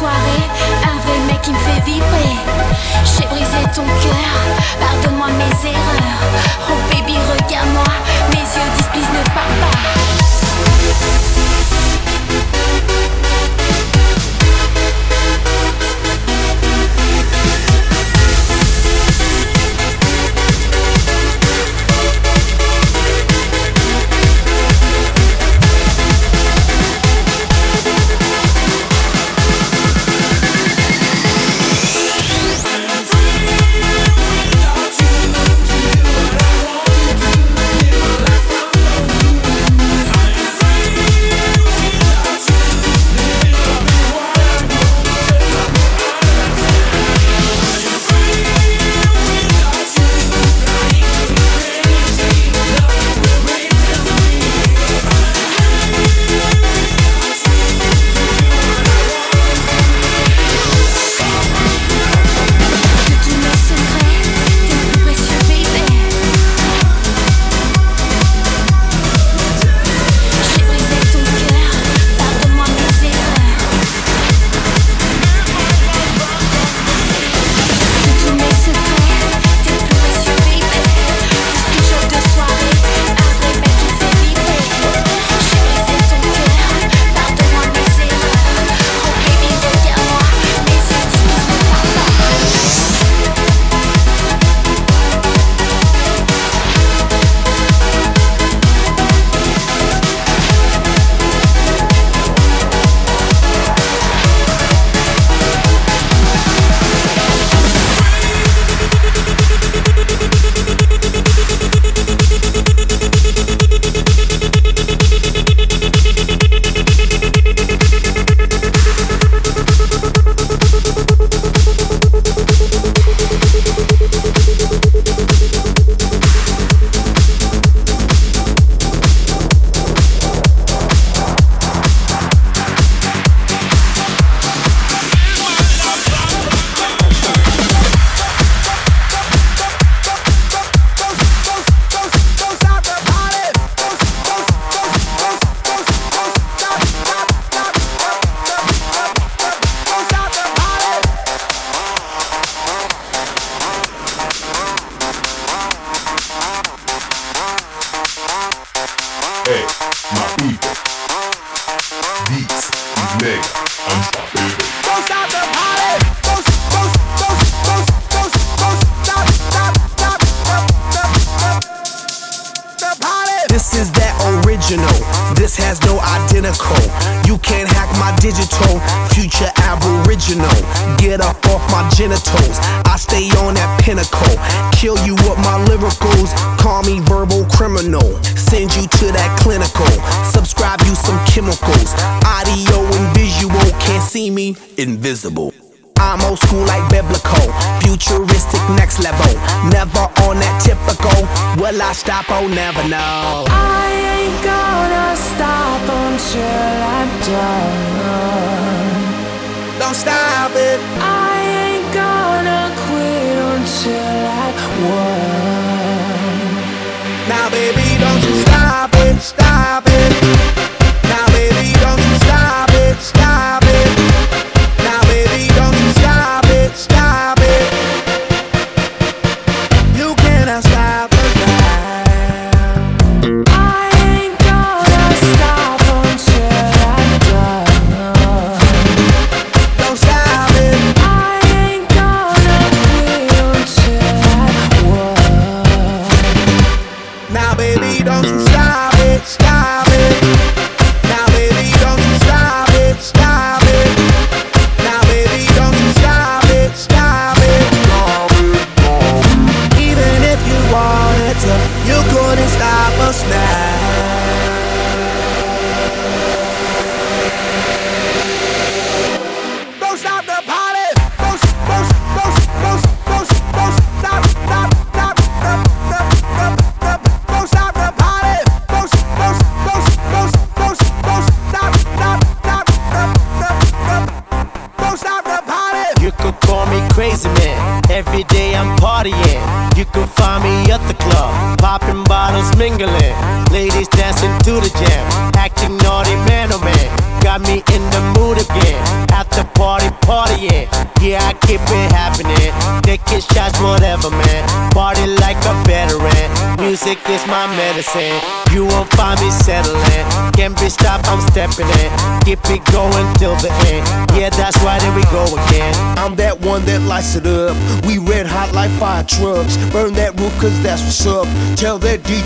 soirée, un vrai mec qui me fait vibrer. J'ai brisé ton cœur, pardonne-moi mes erreurs. Oh baby, regarde-moi, mes yeux disent ne parle pas.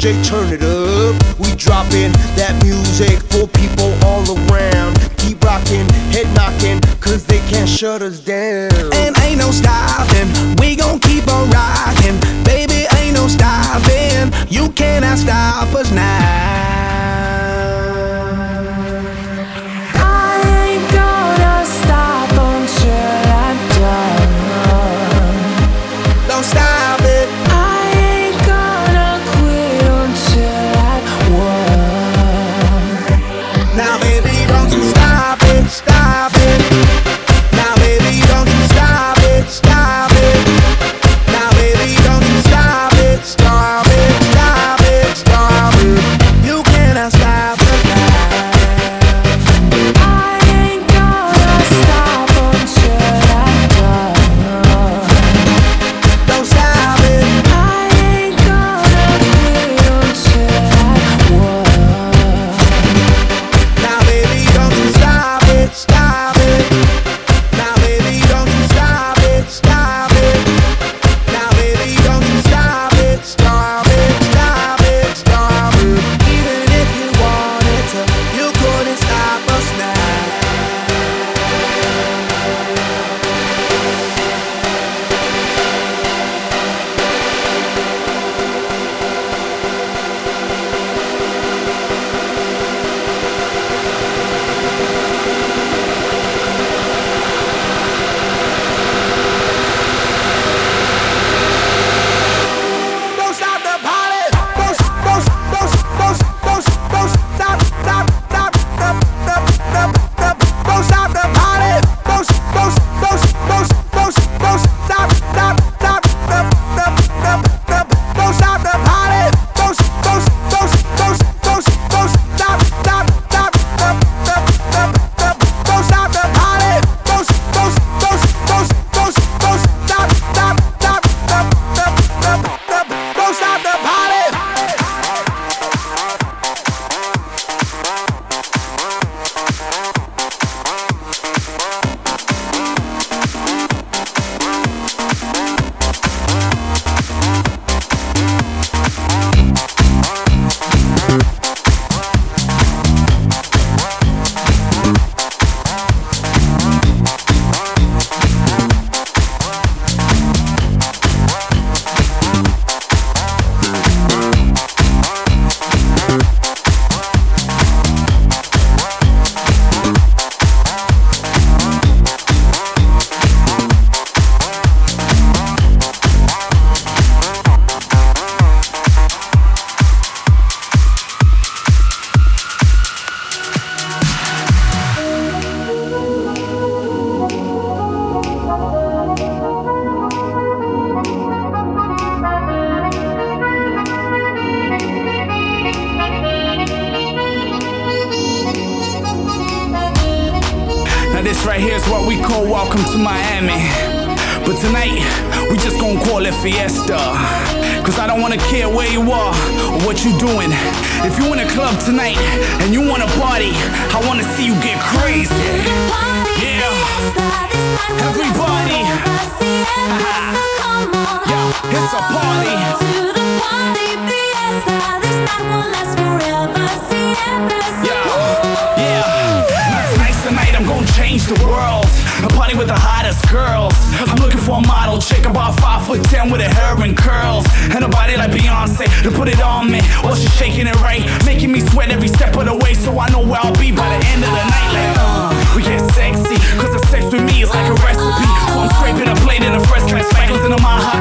Turn it up. We dropping that music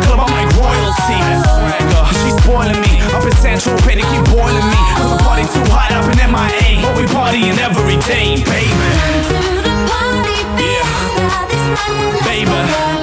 Club, I'm like royalty. She's spoiling me. Up in Central Pay, they keep boiling me. Cause the party too hot up in MIA. But we partying every day, baby. Come to the Yeah. Baby.